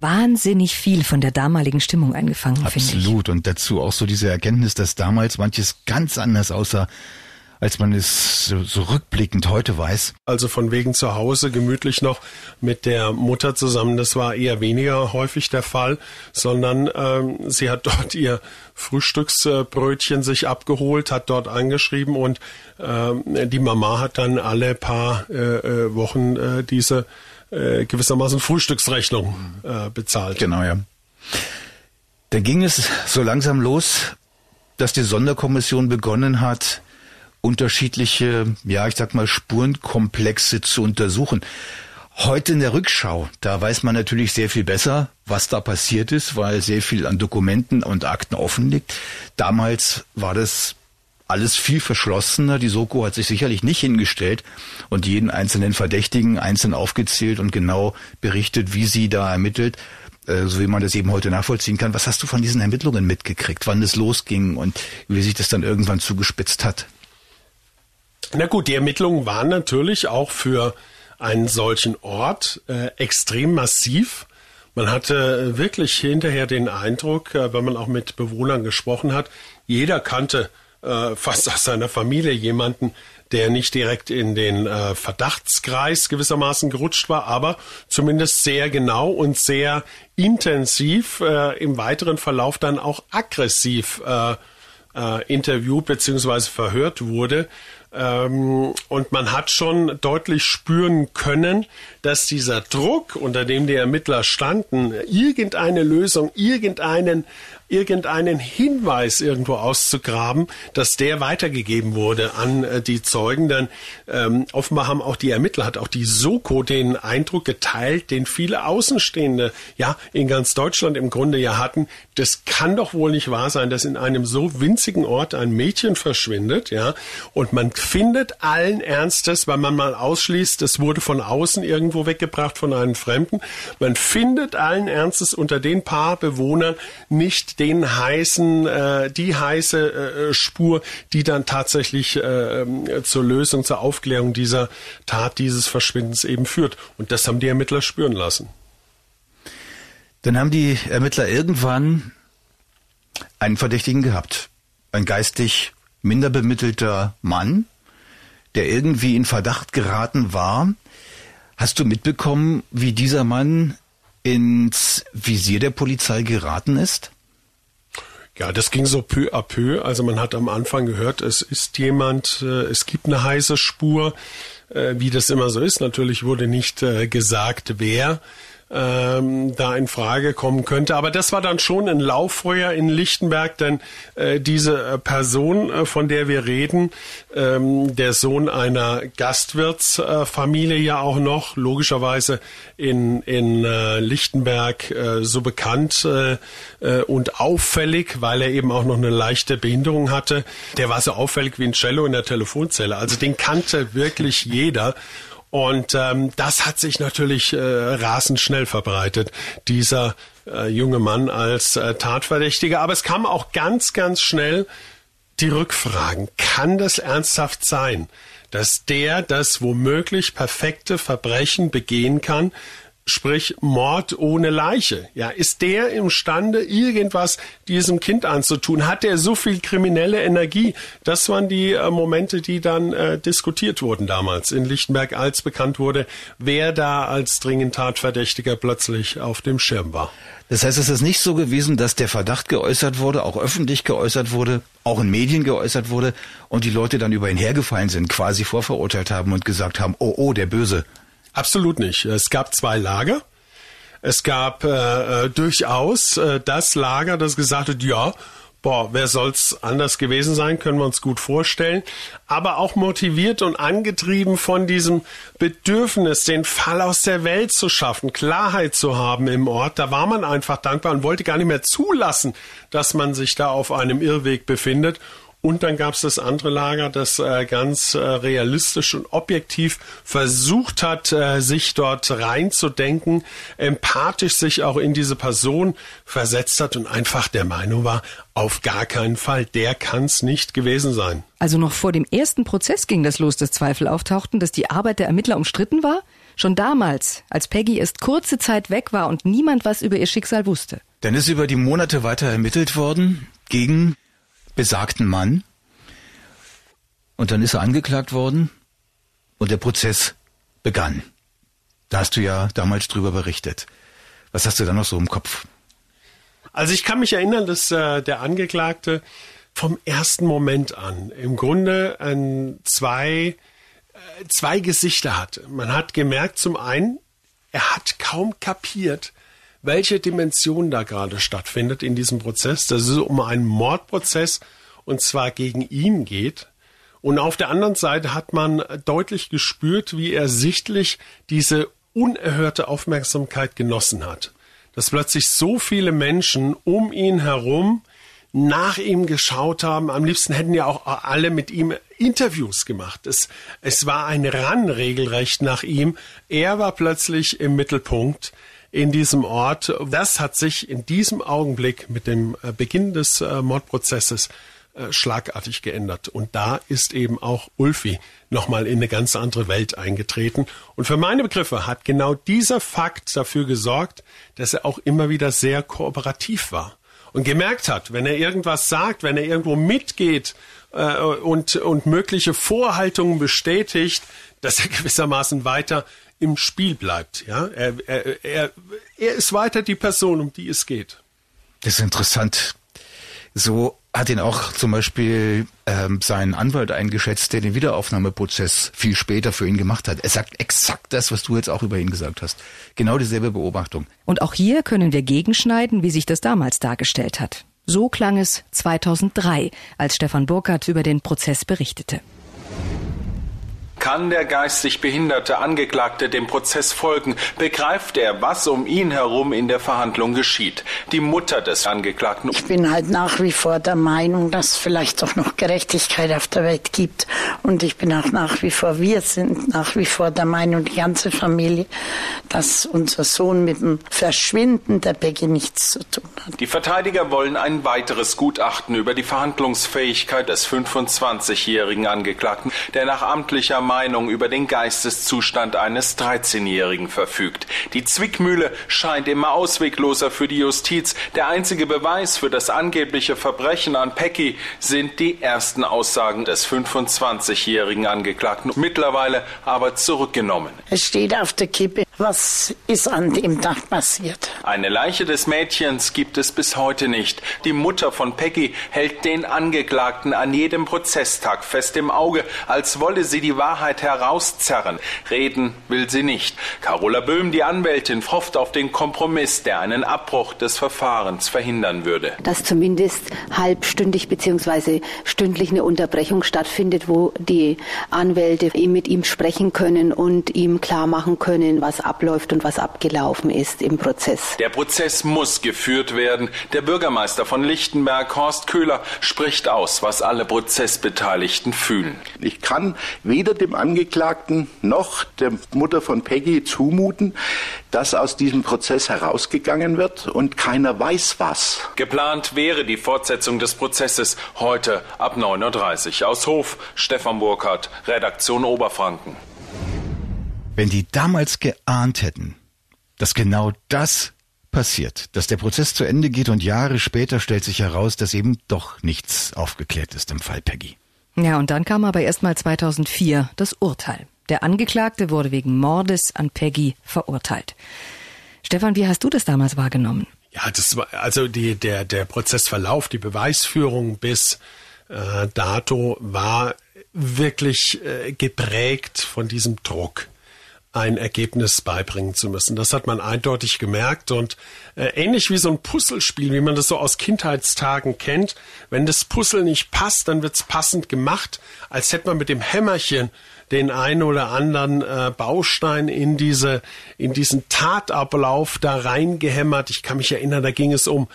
wahnsinnig viel von der damaligen Stimmung eingefangen, finde ich. Absolut. Und dazu auch so diese Erkenntnis, dass damals manches ganz anders aussah, als man es so, so rückblickend heute weiß. Also von wegen zu Hause gemütlich noch mit der Mutter zusammen, das war eher weniger häufig der Fall, sondern ähm, sie hat dort ihr Frühstücksbrötchen sich abgeholt, hat dort angeschrieben und ähm, die Mama hat dann alle paar äh, äh Wochen äh, diese äh, gewissermaßen Frühstücksrechnung äh, bezahlt. Genau, ja. Da ging es so langsam los, dass die Sonderkommission begonnen hat, unterschiedliche, ja, ich sag mal, Spurenkomplexe zu untersuchen. Heute in der Rückschau, da weiß man natürlich sehr viel besser, was da passiert ist, weil sehr viel an Dokumenten und Akten offen liegt. Damals war das alles viel verschlossener. Die Soko hat sich sicherlich nicht hingestellt und jeden einzelnen Verdächtigen einzeln aufgezählt und genau berichtet, wie sie da ermittelt, äh, so wie man das eben heute nachvollziehen kann. Was hast du von diesen Ermittlungen mitgekriegt, wann es losging und wie sich das dann irgendwann zugespitzt hat? Na gut, die Ermittlungen waren natürlich auch für einen solchen Ort äh, extrem massiv. Man hatte wirklich hinterher den Eindruck, äh, wenn man auch mit Bewohnern gesprochen hat, jeder kannte äh, fast aus seiner Familie jemanden, der nicht direkt in den äh, Verdachtskreis gewissermaßen gerutscht war, aber zumindest sehr genau und sehr intensiv äh, im weiteren Verlauf dann auch aggressiv äh, äh, interviewt bzw. verhört wurde. Ähm, und man hat schon deutlich spüren können, dass dieser Druck, unter dem die Ermittler standen, irgendeine Lösung, irgendeinen irgendeinen Hinweis irgendwo auszugraben, dass der weitergegeben wurde an äh, die Zeugen. Denn ähm, offenbar haben auch die Ermittler, hat auch die Soko den Eindruck geteilt, den viele Außenstehende ja in ganz Deutschland im Grunde ja hatten. Das kann doch wohl nicht wahr sein, dass in einem so winzigen Ort ein Mädchen verschwindet, ja, und man findet allen Ernstes, weil man mal ausschließt, es wurde von außen irgendwo weggebracht von einem Fremden. Man findet allen Ernstes unter den paar Bewohnern nicht den heißen, äh, die heiße äh, Spur, die dann tatsächlich äh, zur Lösung, zur Aufklärung dieser Tat, dieses Verschwindens eben führt. Und das haben die Ermittler spüren lassen. Dann haben die Ermittler irgendwann einen Verdächtigen gehabt. Ein geistig minder bemittelter Mann, der irgendwie in Verdacht geraten war. Hast du mitbekommen, wie dieser Mann ins Visier der Polizei geraten ist? Ja, das ging so peu à peu. Also man hat am Anfang gehört, es ist jemand, äh, es gibt eine heiße Spur, äh, wie das immer so ist. Natürlich wurde nicht äh, gesagt, wer. Ähm, da in Frage kommen könnte. Aber das war dann schon ein Lauffeuer in Lichtenberg, denn äh, diese äh, Person, äh, von der wir reden, ähm, der Sohn einer Gastwirtsfamilie äh, ja auch noch, logischerweise in, in äh, Lichtenberg äh, so bekannt äh, äh, und auffällig, weil er eben auch noch eine leichte Behinderung hatte. Der war so auffällig wie ein Cello in der Telefonzelle. Also den kannte wirklich jeder. Und ähm, das hat sich natürlich äh, rasend schnell verbreitet, dieser äh, junge Mann als äh, Tatverdächtiger. Aber es kam auch ganz, ganz schnell die Rückfragen. Kann das ernsthaft sein, dass der das womöglich perfekte Verbrechen begehen kann, sprich Mord ohne Leiche. Ja, ist der imstande, irgendwas diesem Kind anzutun? Hat er so viel kriminelle Energie? Das waren die äh, Momente, die dann äh, diskutiert wurden damals in Lichtenberg, als bekannt wurde, wer da als dringend Tatverdächtiger plötzlich auf dem Schirm war. Das heißt, es ist nicht so gewesen, dass der Verdacht geäußert wurde, auch öffentlich geäußert wurde, auch in Medien geäußert wurde und die Leute dann über ihn hergefallen sind, quasi vorverurteilt haben und gesagt haben, oh, oh, der Böse. Absolut nicht. Es gab zwei Lager. Es gab äh, äh, durchaus äh, das Lager, das gesagt hat, ja, boah, wer soll's anders gewesen sein, können wir uns gut vorstellen. Aber auch motiviert und angetrieben von diesem Bedürfnis, den Fall aus der Welt zu schaffen, Klarheit zu haben im Ort. Da war man einfach dankbar und wollte gar nicht mehr zulassen, dass man sich da auf einem Irrweg befindet. Und dann gab es das andere Lager, das äh, ganz äh, realistisch und objektiv versucht hat, äh, sich dort reinzudenken, empathisch sich auch in diese Person versetzt hat und einfach der Meinung war, auf gar keinen Fall, der kann es nicht gewesen sein. Also noch vor dem ersten Prozess ging das los, dass Zweifel auftauchten, dass die Arbeit der Ermittler umstritten war? Schon damals, als Peggy erst kurze Zeit weg war und niemand was über ihr Schicksal wusste. Dann ist über die Monate weiter ermittelt worden gegen besagten Mann. Und dann ist er angeklagt worden und der Prozess begann. Da hast du ja damals drüber berichtet. Was hast du da noch so im Kopf? Also ich kann mich erinnern, dass äh, der Angeklagte vom ersten Moment an im Grunde ein, zwei, äh, zwei Gesichter hat. Man hat gemerkt, zum einen, er hat kaum kapiert, welche Dimension da gerade stattfindet in diesem Prozess, dass es um einen Mordprozess und zwar gegen ihn geht. Und auf der anderen Seite hat man deutlich gespürt, wie er sichtlich diese unerhörte Aufmerksamkeit genossen hat. Dass plötzlich so viele Menschen um ihn herum nach ihm geschaut haben. Am liebsten hätten ja auch alle mit ihm Interviews gemacht. Es, es war ein Ran regelrecht nach ihm. Er war plötzlich im Mittelpunkt in diesem Ort. Das hat sich in diesem Augenblick mit dem äh, Beginn des äh, Mordprozesses äh, schlagartig geändert. Und da ist eben auch Ulfi nochmal in eine ganz andere Welt eingetreten. Und für meine Begriffe hat genau dieser Fakt dafür gesorgt, dass er auch immer wieder sehr kooperativ war und gemerkt hat, wenn er irgendwas sagt, wenn er irgendwo mitgeht äh, und, und mögliche Vorhaltungen bestätigt, dass er gewissermaßen weiter im Spiel bleibt. Ja, er, er, er, er ist weiter die Person, um die es geht. Das ist interessant. So hat ihn auch zum Beispiel ähm, sein Anwalt eingeschätzt, der den Wiederaufnahmeprozess viel später für ihn gemacht hat. Er sagt exakt das, was du jetzt auch über ihn gesagt hast. Genau dieselbe Beobachtung. Und auch hier können wir gegenschneiden, wie sich das damals dargestellt hat. So klang es 2003, als Stefan Burkhardt über den Prozess berichtete. Kann der geistig behinderte Angeklagte dem Prozess folgen? Begreift er, was um ihn herum in der Verhandlung geschieht? Die Mutter des Angeklagten. Ich bin halt nach wie vor der Meinung, dass es vielleicht doch noch Gerechtigkeit auf der Welt gibt. Und ich bin auch nach wie vor, wir sind nach wie vor der Meinung, die ganze Familie, dass unser Sohn mit dem Verschwinden der Peggy nichts zu tun hat. Die Verteidiger wollen ein weiteres Gutachten über die Verhandlungsfähigkeit des 25-jährigen Angeklagten, der nach amtlicher Meinung über den Geisteszustand eines 13-Jährigen verfügt. Die Zwickmühle scheint immer auswegloser für die Justiz. Der einzige Beweis für das angebliche Verbrechen an Pecky sind die ersten Aussagen des 25-jährigen Angeklagten, mittlerweile aber zurückgenommen. Es steht auf der Kippe, Was ist an dem Tag passiert? Eine Leiche des Mädchens gibt es bis heute nicht. Die Mutter von Peggy hält den Angeklagten an jedem Prozesstag fest im Auge, als wolle sie die Wahrheit herauszerren. Reden will sie nicht. Carola Böhm, die Anwältin, hofft auf den Kompromiss, der einen Abbruch des Verfahrens verhindern würde. Dass zumindest halbstündig bzw. stündlich eine Unterbrechung stattfindet, wo die Anwälte mit ihm sprechen können und ihm klar machen können, was abläuft und was abgelaufen ist im Prozess. Der Prozess muss geführt werden. Der Bürgermeister von Lichtenberg, Horst Köhler, spricht aus, was alle Prozessbeteiligten fühlen. Ich kann weder dem Angeklagten noch der Mutter von Peggy zumuten, dass aus diesem Prozess herausgegangen wird und keiner weiß was. Geplant wäre die Fortsetzung des Prozesses heute ab 9.30 Uhr. Aus Hof, Stefan Burkhardt, Redaktion Oberfranken. Wenn die damals geahnt hätten, dass genau das passiert, dass der Prozess zu Ende geht und Jahre später stellt sich heraus, dass eben doch nichts aufgeklärt ist im Fall Peggy. Ja, und dann kam aber erst mal 2004 das Urteil. Der Angeklagte wurde wegen Mordes an Peggy verurteilt. Stefan, wie hast du das damals wahrgenommen? Ja, das war also die, der der Prozessverlauf, die Beweisführung bis äh, dato war wirklich äh, geprägt von diesem Druck ein Ergebnis beibringen zu müssen. Das hat man eindeutig gemerkt und äh, ähnlich wie so ein Puzzlespiel, wie man das so aus Kindheitstagen kennt, wenn das Puzzle nicht passt, dann wird's passend gemacht, als hätte man mit dem Hämmerchen den einen oder anderen äh, Baustein in diese in diesen Tatablauf da reingehämmert. Ich kann mich erinnern, da ging es um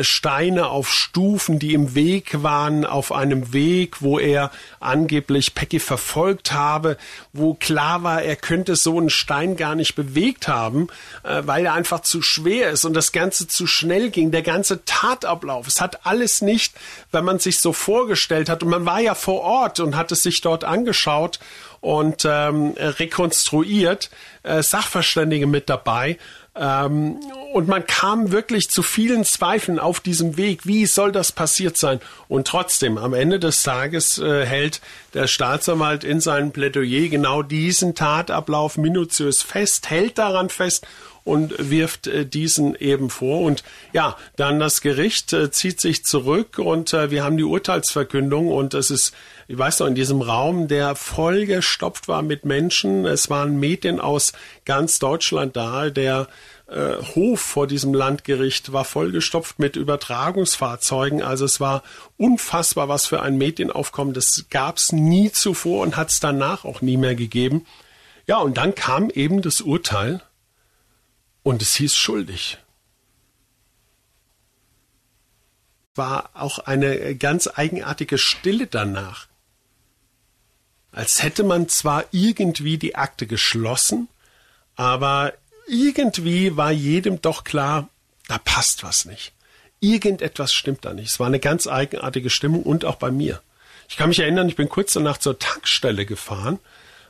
Steine auf Stufen, die im Weg waren, auf einem Weg, wo er angeblich Peggy verfolgt habe, wo klar war, er könnte so einen Stein gar nicht bewegt haben, äh, weil er einfach zu schwer ist und das Ganze zu schnell ging. Der ganze Tatablauf, es hat alles nicht, wenn man sich so vorgestellt hat. Und man war ja vor Ort und hat es sich dort angeschaut und ähm, rekonstruiert, äh, Sachverständige mit dabei. Ähm, und man kam wirklich zu vielen Zweifeln auf diesem Weg. Wie soll das passiert sein? Und trotzdem, am Ende des Tages äh, hält der Staatsanwalt in seinem Plädoyer genau diesen Tatablauf minutiös fest, hält daran fest und wirft äh, diesen eben vor. Und ja, dann das Gericht äh, zieht sich zurück und äh, wir haben die Urteilsverkündung und es ist, ich weiß noch, in diesem Raum, der vollgestopft war mit Menschen. Es waren Medien aus ganz Deutschland da. Der äh, Hof vor diesem Landgericht war vollgestopft mit Übertragungsfahrzeugen. Also es war unfassbar, was für ein Medienaufkommen. Das gab es nie zuvor und hat es danach auch nie mehr gegeben. Ja, und dann kam eben das Urteil und es hieß schuldig. War auch eine ganz eigenartige Stille danach. Als hätte man zwar irgendwie die Akte geschlossen, aber irgendwie war jedem doch klar, da passt was nicht. Irgendetwas stimmt da nicht. Es war eine ganz eigenartige Stimmung und auch bei mir. Ich kann mich erinnern, ich bin kurz danach zur Tankstelle gefahren,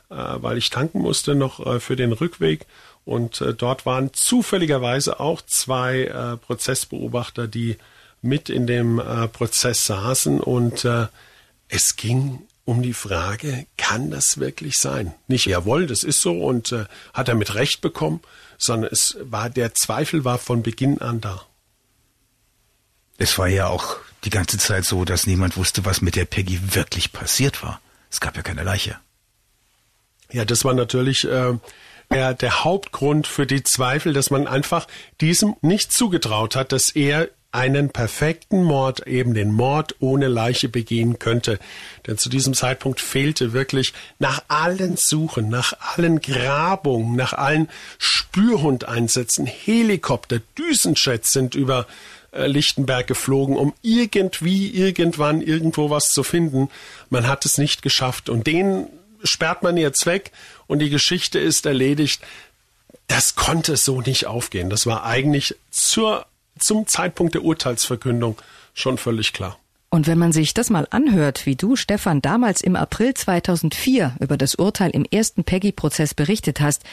äh, weil ich tanken musste noch äh, für den Rückweg und äh, dort waren zufälligerweise auch zwei Prozessbeobachter, die mit in dem Prozess saßen. Und es ging um die Frage, kann das wirklich sein? Nicht, jawohl, das ist so und äh, hat er mit Recht bekommen, sondern es war, der Zweifel war von Beginn an da. Es war ja auch die ganze Zeit so, dass niemand wusste, was mit der Peggy wirklich passiert war. Es gab ja keine Leiche. Ja, das war natürlich äh, der, der Hauptgrund für die Zweifel, dass man einfach diesem nicht zugetraut hat, dass er einen perfekten Mord, eben den Mord ohne Leiche begehen könnte. Denn zu diesem Zeitpunkt fehlte wirklich nach allen Suchen, nach allen Grabungen, nach allen Spürhundeinsätzen, Helikopter, Düsenjets sind über äh, Lichtenberg geflogen, um irgendwie, irgendwann, irgendwo was zu finden. Man hat es nicht geschafft. Und den sperrt man jetzt weg und die Geschichte ist erledigt. Das konnte so nicht aufgehen. Das war eigentlich zur, zum Zeitpunkt der Urteilsverkündung schon völlig klar. Und wenn man sich das mal anhört, wie du, Stefan, damals im April 2004 über das Urteil im ersten Peggy-Prozess berichtet hast,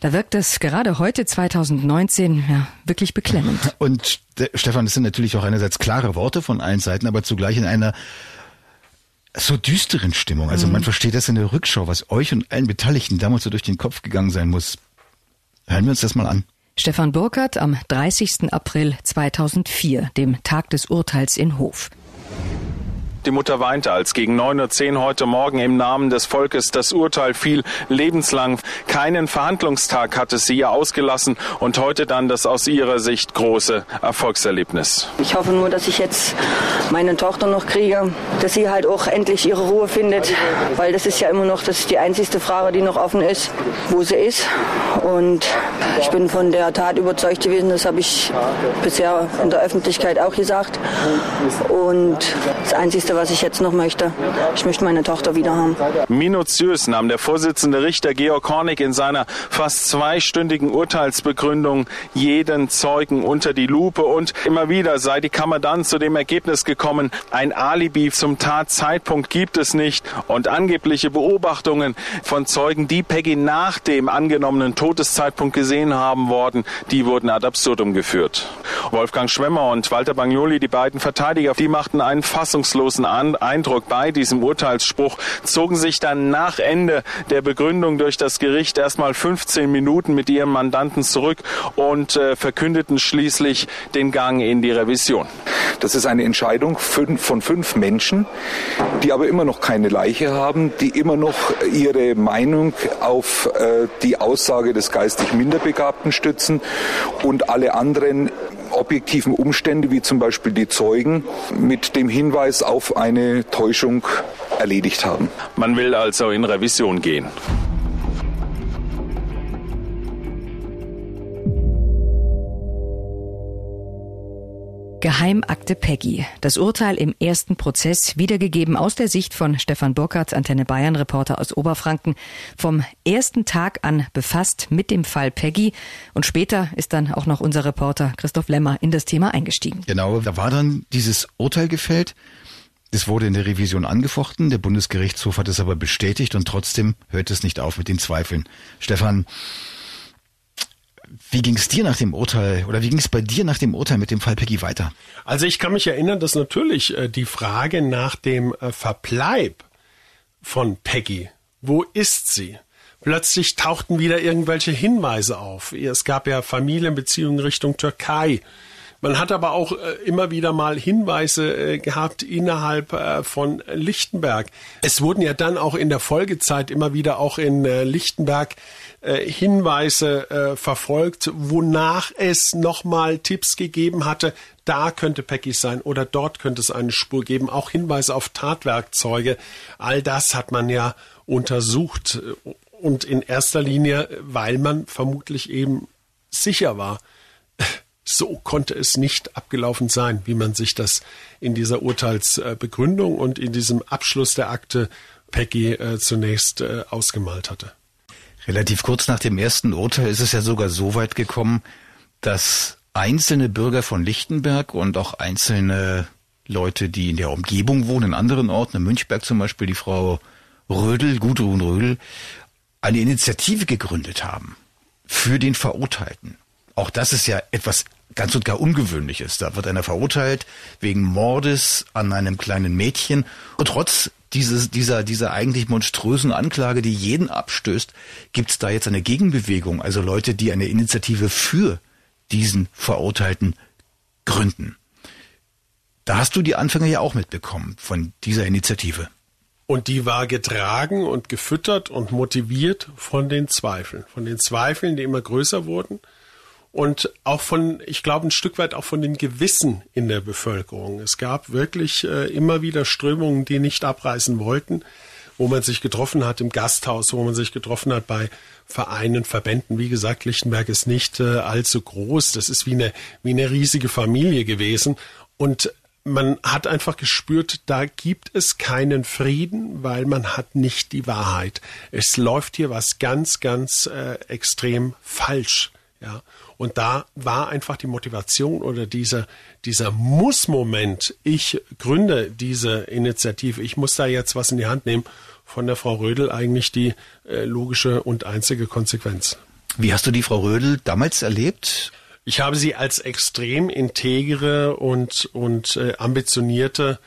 da wirkt das gerade heute 2019 ja, wirklich beklemmend. Und Stefan, das sind natürlich auch einerseits klare Worte von allen Seiten, aber zugleich in einer so düsteren Stimmung. Also mhm. man versteht das in der Rückschau, was euch und allen Beteiligten damals so durch den Kopf gegangen sein muss. Hören wir uns das mal an. Stefan Burkhardt am 30. April 2004, dem Tag des Urteils in Hof. Die Mutter weinte, als gegen 9.10 Uhr heute Morgen im Namen des Volkes das Urteil fiel. Lebenslang keinen Verhandlungstag hatte sie ihr ausgelassen und heute dann das aus ihrer Sicht große Erfolgserlebnis. Ich hoffe nur, dass ich jetzt meine Tochter noch kriege, dass sie halt auch endlich ihre Ruhe findet, weil das ist ja immer noch das die einzigste Frage, die noch offen ist, wo sie ist. Und ich bin von der Tat überzeugt gewesen, das habe ich bisher in der Öffentlichkeit auch gesagt. Und das Einzige, was ich jetzt noch möchte. Ich möchte meine Tochter wieder haben. Minutiös nahm der Vorsitzende Richter Georg Hornig in seiner fast zweistündigen Urteilsbegründung jeden Zeugen unter die Lupe und immer wieder sei die Kammer dann zu dem Ergebnis gekommen, ein Alibi zum Tatzeitpunkt gibt es nicht und angebliche Beobachtungen von Zeugen, die Peggy nach dem angenommenen Todeszeitpunkt gesehen haben worden, die wurden ad absurdum geführt. Wolfgang Schwemmer und Walter Bagnoli, die beiden Verteidiger, die machten einen fassungslosen Eindruck bei diesem Urteilsspruch, zogen sich dann nach Ende der Begründung durch das Gericht erstmal 15 Minuten mit ihrem Mandanten zurück und äh, verkündeten schließlich den Gang in die Revision. Das ist eine Entscheidung von fünf Menschen, die aber immer noch keine Leiche haben, die immer noch ihre Meinung auf äh, die Aussage des geistig Minderbegabten stützen und alle anderen objektiven Umstände, wie zum Beispiel die Zeugen, mit dem Hinweis auf eine Täuschung erledigt haben. Man will also in Revision gehen. Geheimakte Peggy. Das Urteil im ersten Prozess wiedergegeben aus der Sicht von Stefan Burkhardt, Antenne Bayern Reporter aus Oberfranken. Vom ersten Tag an befasst mit dem Fall Peggy. Und später ist dann auch noch unser Reporter Christoph Lemmer in das Thema eingestiegen. Genau, da war dann dieses Urteil gefällt. Es wurde in der Revision angefochten. Der Bundesgerichtshof hat es aber bestätigt und trotzdem hört es nicht auf mit den Zweifeln. Stefan, wie ging es dir nach dem Urteil oder wie ging es bei dir nach dem Urteil mit dem Fall Peggy weiter? Also ich kann mich erinnern, dass natürlich äh, die Frage nach dem äh, Verbleib von Peggy, wo ist sie? Plötzlich tauchten wieder irgendwelche Hinweise auf. Es gab ja Familienbeziehungen Richtung Türkei. Man hat aber auch äh, immer wieder mal Hinweise äh, gehabt innerhalb äh, von Lichtenberg. Es wurden ja dann auch in der Folgezeit immer wieder auch in Lichtenberg Hinweise verfolgt, wonach es nochmal Tipps gegeben hatte, da könnte Peggy sein oder dort könnte es eine Spur geben, auch Hinweise auf Tatwerkzeuge. All das hat man ja untersucht und in erster Linie, weil man vermutlich eben sicher war, so konnte es nicht abgelaufen sein, wie man sich das in dieser Urteilsbegründung und in diesem Abschluss der Akte Peggy äh, zunächst äh, ausgemalt hatte. Relativ kurz nach dem ersten Urteil ist es ja sogar so weit gekommen, dass einzelne Bürger von Lichtenberg und auch einzelne Leute, die in der Umgebung wohnen, in anderen Orten, in Münchberg zum Beispiel, die Frau Rödel, Gudrun Rödel, eine Initiative gegründet haben für den Verurteilten. Auch das ist ja etwas ganz und gar Ungewöhnliches. Da wird einer verurteilt wegen Mordes an einem kleinen Mädchen und trotz dieses, dieser, dieser eigentlich monströsen Anklage, die jeden abstößt, gibt es da jetzt eine Gegenbewegung, also Leute, die eine Initiative für diesen Verurteilten gründen. Da hast du die Anfänge ja auch mitbekommen von dieser Initiative. Und die war getragen und gefüttert und motiviert von den Zweifeln, von den Zweifeln, die immer größer wurden und auch von, ich glaube, ein Stück weit auch von dem Gewissen in der Bevölkerung. Es gab wirklich äh, immer wieder Strömungen, die nicht abreißen wollten, wo man sich getroffen hat im Gasthaus, wo man sich getroffen hat bei Vereinen, Verbänden. Wie gesagt, Lichtenberg ist nicht äh, allzu groß. Das ist wie eine, wie eine riesige Familie gewesen. Und man hat einfach gespürt, da gibt es keinen Frieden, weil man hat nicht die Wahrheit. Es läuft hier was ganz, ganz äh, extrem falsch. Ja. Und da war einfach die Motivation oder dieser, dieser Muss-Moment, ich gründe diese Initiative, ich muss da jetzt was in die Hand nehmen, von der Frau Rödel eigentlich die äh, logische und einzige Konsequenz. Wie hast du die Frau Rödel damals erlebt? Ich habe sie als extrem integere und, und äh, ambitionierte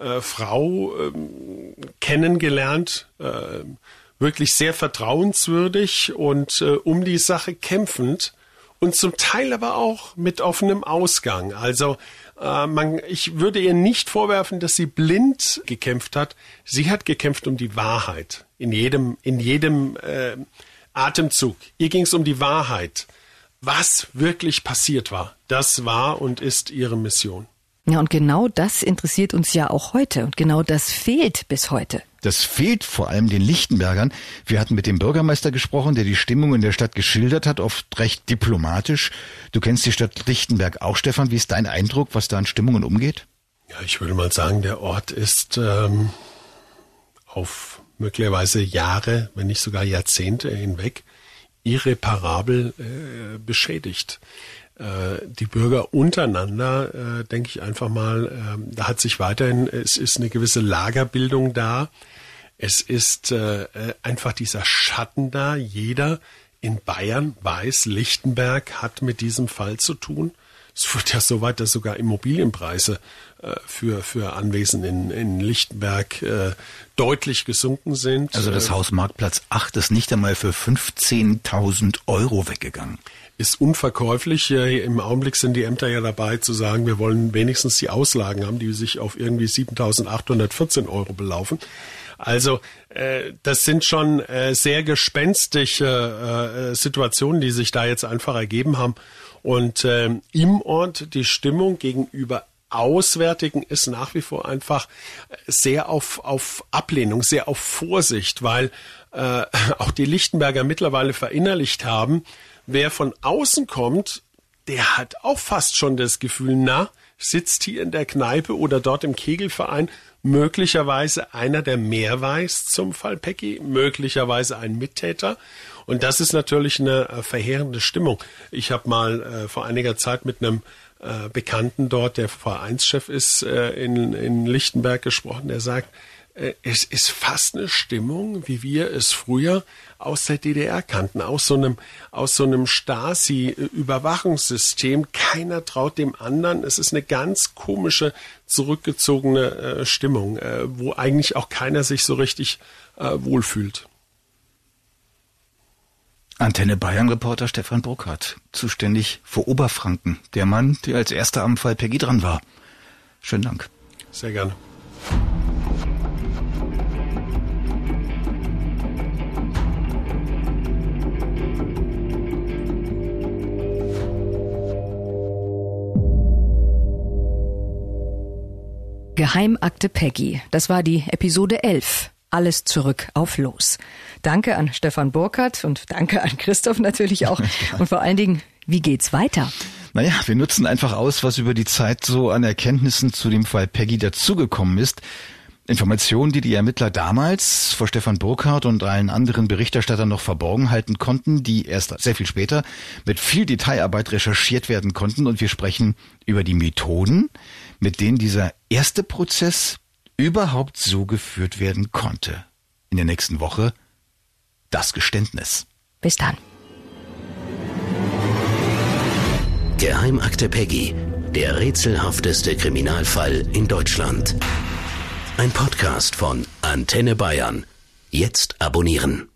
äh, Frau äh, kennengelernt. Äh, wirklich sehr vertrauenswürdig und äh, um die Sache kämpfend und zum Teil aber auch mit offenem Ausgang. Also äh, man, ich würde ihr nicht vorwerfen, dass sie blind gekämpft hat. Sie hat gekämpft um die Wahrheit in jedem in jedem äh, Atemzug. Ihr ging es um die Wahrheit, was wirklich passiert war. Das war und ist ihre Mission. Ja, und genau das interessiert uns ja auch heute. Und genau das fehlt bis heute. Das fehlt vor allem den Lichtenbergern. Wir hatten mit dem Bürgermeister gesprochen, der die Stimmung in der Stadt geschildert hat, oft recht diplomatisch. Du kennst die Stadt Lichtenberg auch, Stefan. Wie ist dein Eindruck, was da an Stimmungen umgeht? Ja, ich würde mal sagen, der Ort ist ähm, auf möglicherweise Jahre, wenn nicht sogar Jahrzehnte hinweg irreparabel äh, beschädigt. Äh, die Bürger untereinander, äh, denke ich einfach mal, äh, da hat sich weiterhin, es ist eine gewisse Lagerbildung da. Es ist äh, einfach dieser Schatten da. Jeder in Bayern weiß, Lichtenberg hat mit diesem Fall zu tun. Es wird ja so weit, dass sogar Immobilienpreise äh, für, für Anwesen in, in Lichtenberg äh, deutlich gesunken sind. Also das Haus Marktplatz 8 ist nicht einmal für 15.000 Euro weggegangen ist unverkäuflich. Im Augenblick sind die Ämter ja dabei zu sagen, wir wollen wenigstens die Auslagen haben, die sich auf irgendwie 7.814 Euro belaufen. Also äh, das sind schon äh, sehr gespenstische äh, Situationen, die sich da jetzt einfach ergeben haben. Und äh, im Ort die Stimmung gegenüber Auswärtigen ist nach wie vor einfach sehr auf, auf Ablehnung, sehr auf Vorsicht, weil äh, auch die Lichtenberger mittlerweile verinnerlicht haben, wer von außen kommt, der hat auch fast schon das Gefühl, na, sitzt hier in der Kneipe oder dort im Kegelverein möglicherweise einer, der mehr weiß zum Fall Pecky, möglicherweise ein Mittäter. Und das ist natürlich eine äh, verheerende Stimmung. Ich habe mal äh, vor einiger Zeit mit einem äh, Bekannten dort, der Vereinschef ist, äh, in, in Lichtenberg gesprochen, der sagt, äh, es ist fast eine Stimmung, wie wir es früher aus der DDR kannten, aus so einem, aus so einem Stasi-Überwachungssystem. Keiner traut dem anderen. Es ist eine ganz komische, zurückgezogene äh, Stimmung, äh, wo eigentlich auch keiner sich so richtig äh, wohlfühlt. Antenne Bayern Reporter Stefan Burkhardt, zuständig für Oberfranken, der Mann, der als erster am Fall Peggy dran war. Schönen Dank. Sehr gerne. Geheimakte Peggy. Das war die Episode 11. Alles zurück auf Los. Danke an Stefan Burkhardt und danke an Christoph natürlich auch. Und vor allen Dingen, wie geht's weiter? Naja, wir nutzen einfach aus, was über die Zeit so an Erkenntnissen zu dem Fall Peggy dazugekommen ist. Informationen, die die Ermittler damals vor Stefan Burkhardt und allen anderen Berichterstattern noch verborgen halten konnten, die erst sehr viel später mit viel Detailarbeit recherchiert werden konnten. Und wir sprechen über die Methoden, mit denen dieser erste Prozess überhaupt so geführt werden konnte. In der nächsten Woche das Geständnis. Bis dann. Geheimakte Peggy, der rätselhafteste Kriminalfall in Deutschland. Ein Podcast von Antenne Bayern. Jetzt abonnieren.